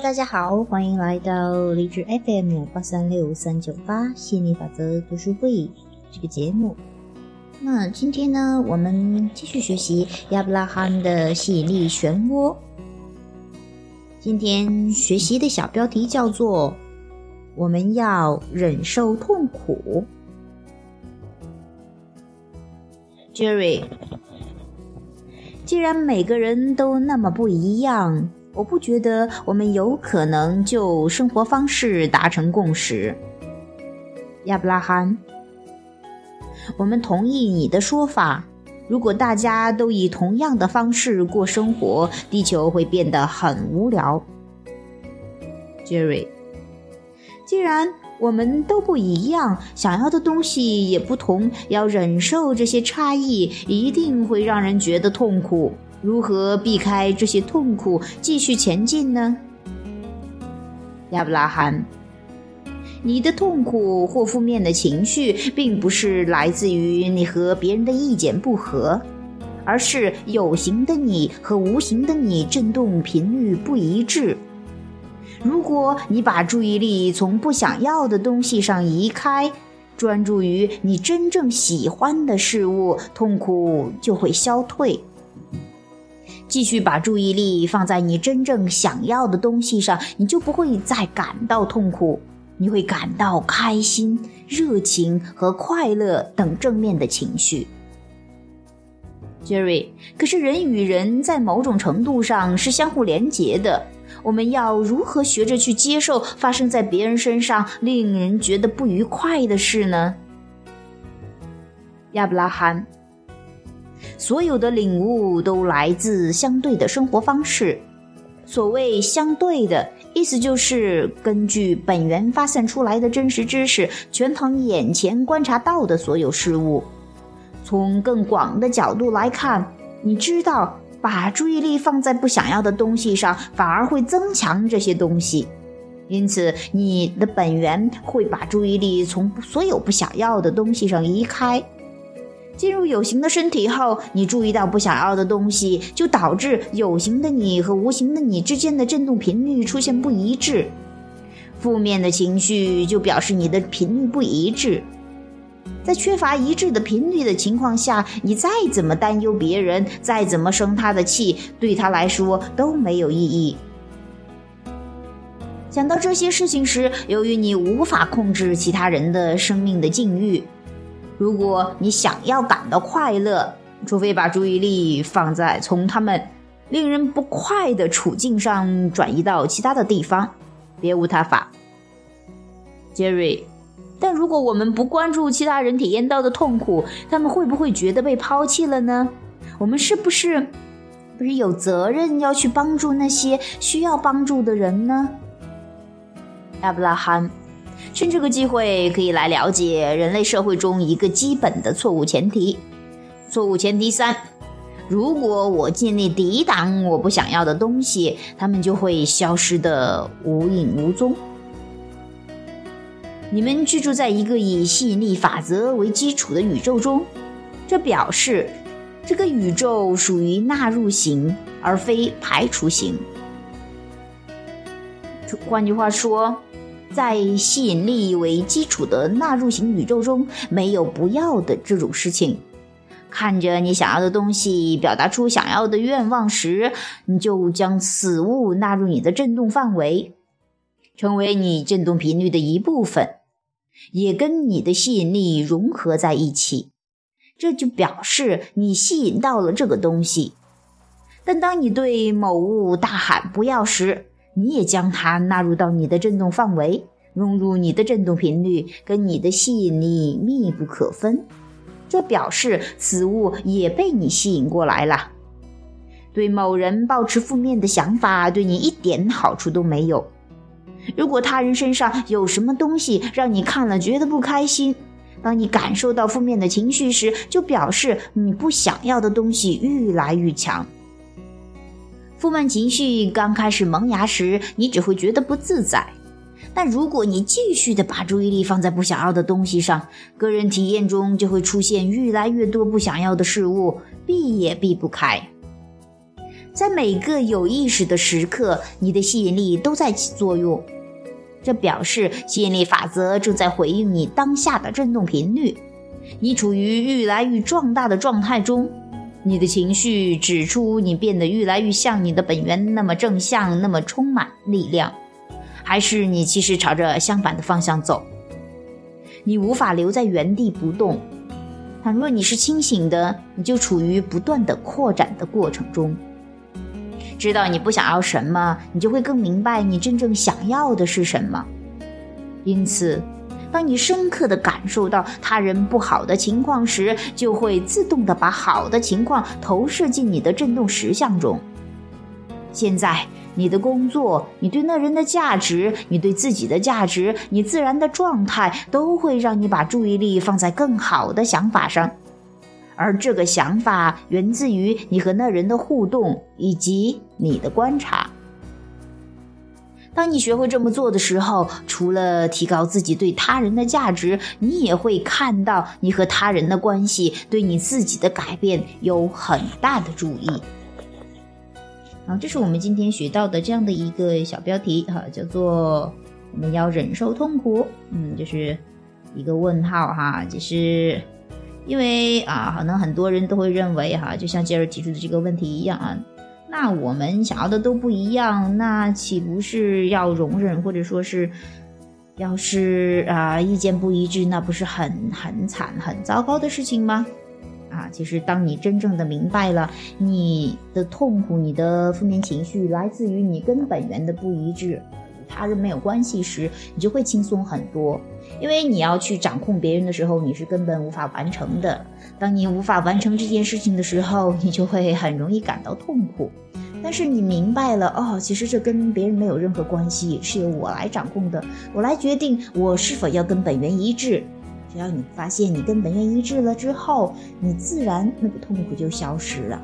大家好，欢迎来到荔枝 FM 八三六三九八吸引力法则读书会这个节目。那今天呢，我们继续学习亚伯拉罕的吸引力漩涡。今天学习的小标题叫做“我们要忍受痛苦”。Jerry，既然每个人都那么不一样。我不觉得我们有可能就生活方式达成共识，亚伯拉罕。我们同意你的说法。如果大家都以同样的方式过生活，地球会变得很无聊。杰瑞既然我们都不一样，想要的东西也不同，要忍受这些差异，一定会让人觉得痛苦。如何避开这些痛苦，继续前进呢？亚伯拉罕，你的痛苦或负面的情绪，并不是来自于你和别人的意见不合，而是有形的你和无形的你振动频率不一致。如果你把注意力从不想要的东西上移开，专注于你真正喜欢的事物，痛苦就会消退。继续把注意力放在你真正想要的东西上，你就不会再感到痛苦，你会感到开心、热情和快乐等正面的情绪。Jerry，可是人与人在某种程度上是相互连结的，我们要如何学着去接受发生在别人身上令人觉得不愉快的事呢？亚伯拉罕。所有的领悟都来自相对的生活方式。所谓相对的意思，就是根据本源发散出来的真实知识，全凭眼前观察到的所有事物。从更广的角度来看，你知道，把注意力放在不想要的东西上，反而会增强这些东西。因此，你的本源会把注意力从所有不想要的东西上移开。进入有形的身体后，你注意到不想要的东西，就导致有形的你和无形的你之间的振动频率出现不一致。负面的情绪就表示你的频率不一致。在缺乏一致的频率的情况下，你再怎么担忧别人，再怎么生他的气，对他来说都没有意义。想到这些事情时，由于你无法控制其他人的生命的境遇。如果你想要感到快乐，除非把注意力放在从他们令人不快的处境上转移到其他的地方，别无他法。杰瑞但如果我们不关注其他人体验到的痛苦，他们会不会觉得被抛弃了呢？我们是不是不是有责任要去帮助那些需要帮助的人呢？亚伯拉罕。趁这个机会，可以来了解人类社会中一个基本的错误前提。错误前提三：如果我尽力抵挡我不想要的东西，它们就会消失的无影无踪。你们居住在一个以吸引力法则为基础的宇宙中，这表示这个宇宙属于纳入型而非排除型。换句话说。在吸引力为基础的纳入型宇宙中，没有不要的这种事情。看着你想要的东西，表达出想要的愿望时，你就将此物纳入你的振动范围，成为你振动频率的一部分，也跟你的吸引力融合在一起。这就表示你吸引到了这个东西。但当你对某物大喊“不要”时，你也将它纳入到你的振动范围，融入你的振动频率，跟你的吸引力密不可分。这表示此物也被你吸引过来了。对某人抱持负面的想法，对你一点好处都没有。如果他人身上有什么东西让你看了觉得不开心，当你感受到负面的情绪时，就表示你不想要的东西愈来愈强。负面情绪刚开始萌芽时，你只会觉得不自在。但如果你继续的把注意力放在不想要的东西上，个人体验中就会出现越来越多不想要的事物，避也避不开。在每个有意识的时刻，你的吸引力都在起作用。这表示吸引力法则正在回应你当下的振动频率。你处于愈来愈壮大的状态中，你的情绪指出你变得愈来愈像你的本源那么正向，那么充满力量，还是你其实朝着相反的方向走？你无法留在原地不动。倘若你是清醒的，你就处于不断的扩展的过程中。知道你不想要什么，你就会更明白你真正想要的是什么。因此，当你深刻地感受到他人不好的情况时，就会自动地把好的情况投射进你的振动实像中。现在，你的工作、你对那人的价值、你对自己的价值、你自然的状态，都会让你把注意力放在更好的想法上。而这个想法源自于你和那人的互动以及你的观察。当你学会这么做的时候，除了提高自己对他人的价值，你也会看到你和他人的关系对你自己的改变有很大的注意。好，这是我们今天学到的这样的一个小标题，哈，叫做“我们要忍受痛苦”。嗯，就是一个问号，哈，就是。因为啊，可能很多人都会认为哈，就像杰尔提出的这个问题一样啊，那我们想要的都不一样，那岂不是要容忍，或者说是，要是啊意见不一致，那不是很很惨、很糟糕的事情吗？啊，其实当你真正的明白了你的痛苦、你的负面情绪来自于你根本源的不一致，他人没有关系时，你就会轻松很多。因为你要去掌控别人的时候，你是根本无法完成的。当你无法完成这件事情的时候，你就会很容易感到痛苦。但是你明白了，哦，其实这跟别人没有任何关系，是由我来掌控的，我来决定我是否要跟本源一致。只要你发现你跟本源一致了之后，你自然那个痛苦就消失了。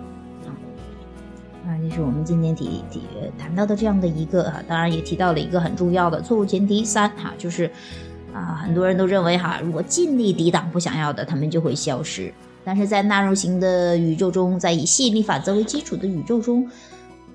啊，这是我们今天提提谈到的这样的一个啊，当然也提到了一个很重要的错误前提三，哈，就是。啊，很多人都认为哈，如果尽力抵挡不想要的，他们就会消失。但是在纳入型的宇宙中，在以吸引力法则为基础的宇宙中，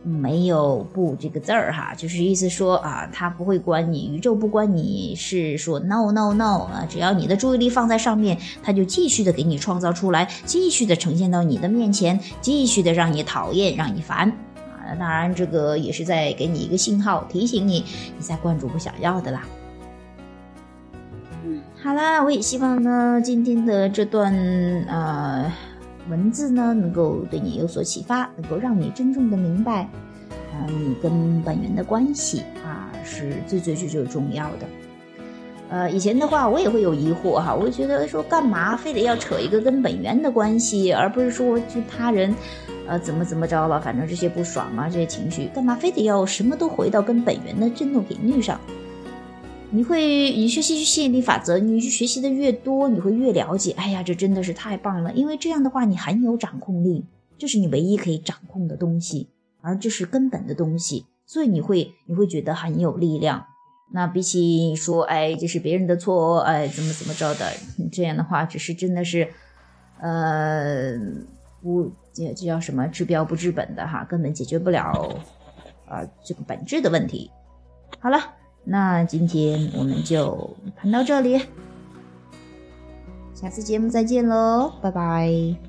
没有“不”这个字儿哈，就是意思说啊，他不会关你，宇宙不关你是说 no no no 啊，只要你的注意力放在上面，他就继续的给你创造出来，继续的呈现到你的面前，继续的让你讨厌，让你烦啊。当然，这个也是在给你一个信号，提醒你你在关注不想要的啦。嗯好啦，我也希望呢，今天的这段呃文字呢，能够对你有所启发，能够让你真正的明白，啊，你跟本源的关系啊，是最最最最重要的。呃，以前的话，我也会有疑惑哈，我就觉得说，干嘛非得要扯一个跟本源的关系，而不是说就他人，呃，怎么怎么着了，反正这些不爽啊，这些情绪，干嘛非得要什么都回到跟本源的振动频率上？你会，你学习吸引力法则，你去学习的越多，你会越了解。哎呀，这真的是太棒了！因为这样的话，你很有掌控力，这是你唯一可以掌控的东西，而这是根本的东西，所以你会，你会觉得很有力量。那比起说，哎，这是别人的错，哎，怎么怎么着的，这样的话，只是真的是，呃，不，这这叫什么？治标不治本的哈，根本解决不了，啊，这个本质的问题。好了。那今天我们就谈到这里，下次节目再见喽，拜拜。